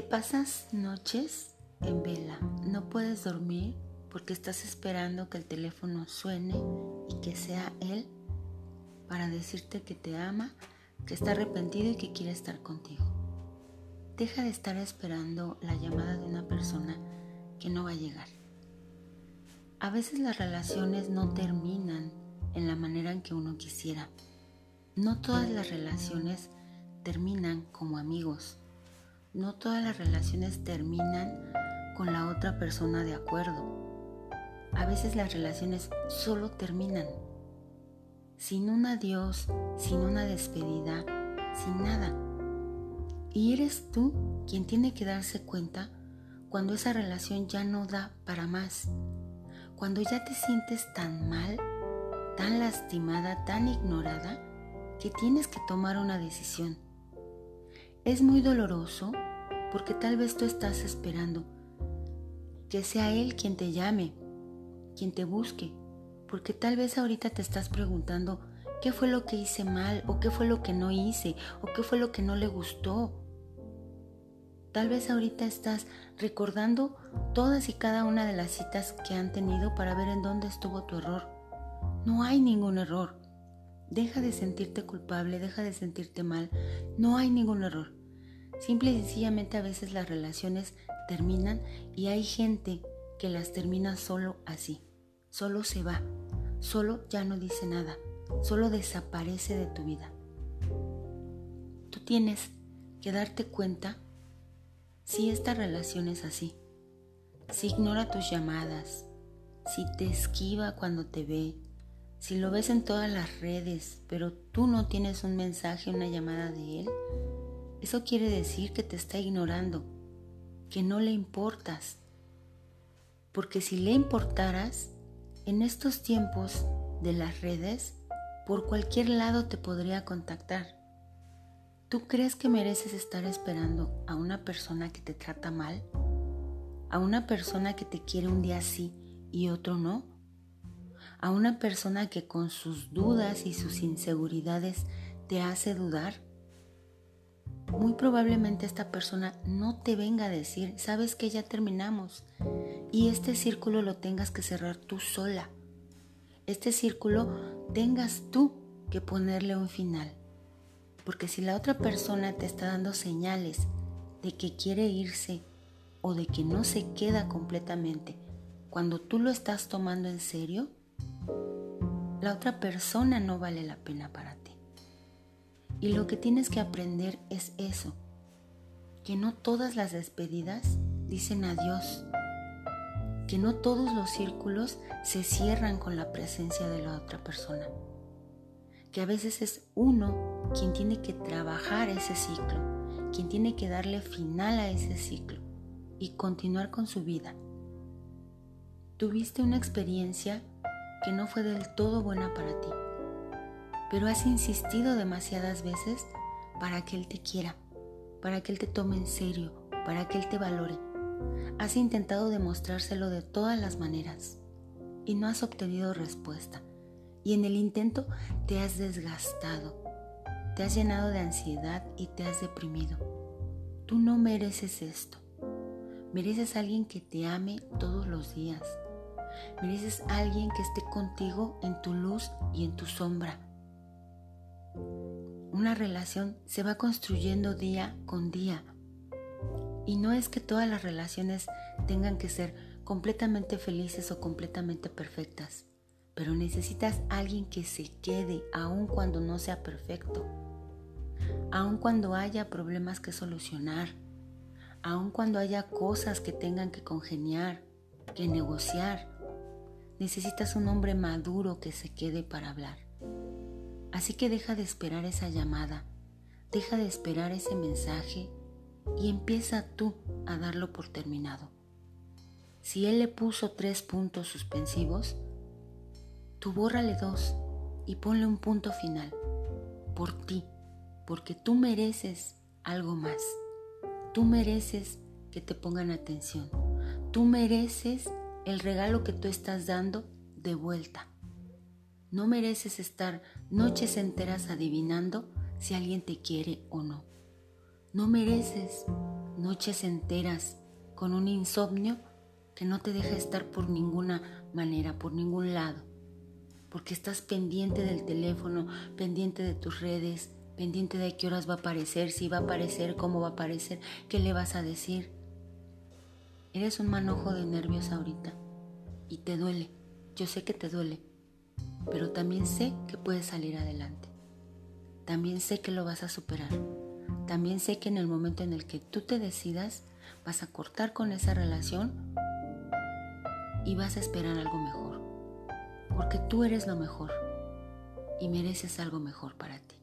Te pasas noches en vela, no puedes dormir porque estás esperando que el teléfono suene y que sea él para decirte que te ama, que está arrepentido y que quiere estar contigo. Deja de estar esperando la llamada de una persona que no va a llegar. A veces las relaciones no terminan en la manera en que uno quisiera. No todas las relaciones terminan como amigos no todas las relaciones terminan con la otra persona de acuerdo. A veces las relaciones solo terminan. Sin un adiós, sin una despedida, sin nada. Y eres tú quien tiene que darse cuenta cuando esa relación ya no da para más. Cuando ya te sientes tan mal, tan lastimada, tan ignorada, que tienes que tomar una decisión es muy doloroso porque tal vez tú estás esperando que sea Él quien te llame, quien te busque, porque tal vez ahorita te estás preguntando qué fue lo que hice mal o qué fue lo que no hice o qué fue lo que no le gustó. Tal vez ahorita estás recordando todas y cada una de las citas que han tenido para ver en dónde estuvo tu error. No hay ningún error. Deja de sentirte culpable, deja de sentirte mal. No hay ningún error. Simple y sencillamente a veces las relaciones terminan y hay gente que las termina solo así. Solo se va. Solo ya no dice nada. Solo desaparece de tu vida. Tú tienes que darte cuenta si esta relación es así. Si ignora tus llamadas, si te esquiva cuando te ve, si lo ves en todas las redes, pero tú no tienes un mensaje, una llamada de él, eso quiere decir que te está ignorando, que no le importas. Porque si le importaras, en estos tiempos de las redes, por cualquier lado te podría contactar. ¿Tú crees que mereces estar esperando a una persona que te trata mal? ¿A una persona que te quiere un día sí y otro no? A una persona que con sus dudas y sus inseguridades te hace dudar? Muy probablemente esta persona no te venga a decir, sabes que ya terminamos y este círculo lo tengas que cerrar tú sola. Este círculo tengas tú que ponerle un final. Porque si la otra persona te está dando señales de que quiere irse o de que no se queda completamente, cuando tú lo estás tomando en serio, la otra persona no vale la pena para ti. Y lo que tienes que aprender es eso, que no todas las despedidas dicen adiós, que no todos los círculos se cierran con la presencia de la otra persona, que a veces es uno quien tiene que trabajar ese ciclo, quien tiene que darle final a ese ciclo y continuar con su vida. Tuviste una experiencia que no fue del todo buena para ti, pero has insistido demasiadas veces para que Él te quiera, para que Él te tome en serio, para que Él te valore. Has intentado demostrárselo de todas las maneras y no has obtenido respuesta. Y en el intento te has desgastado, te has llenado de ansiedad y te has deprimido. Tú no mereces esto. Mereces a alguien que te ame todos los días, Mereces a alguien que esté contigo en tu luz y en tu sombra. Una relación se va construyendo día con día. Y no es que todas las relaciones tengan que ser completamente felices o completamente perfectas, pero necesitas a alguien que se quede aun cuando no sea perfecto, aun cuando haya problemas que solucionar, aun cuando haya cosas que tengan que congeniar, que negociar. Necesitas un hombre maduro que se quede para hablar. Así que deja de esperar esa llamada, deja de esperar ese mensaje y empieza tú a darlo por terminado. Si él le puso tres puntos suspensivos, tú bórrale dos y ponle un punto final. Por ti, porque tú mereces algo más. Tú mereces que te pongan atención. Tú mereces el regalo que tú estás dando de vuelta. No mereces estar noches enteras adivinando si alguien te quiere o no. No mereces, noches enteras con un insomnio que no te deja estar por ninguna manera, por ningún lado, porque estás pendiente del teléfono, pendiente de tus redes, pendiente de qué horas va a aparecer, si va a aparecer, cómo va a aparecer, qué le vas a decir. Eres un manojo de nervios ahorita y te duele, yo sé que te duele, pero también sé que puedes salir adelante. También sé que lo vas a superar. También sé que en el momento en el que tú te decidas, vas a cortar con esa relación y vas a esperar algo mejor. Porque tú eres lo mejor y mereces algo mejor para ti.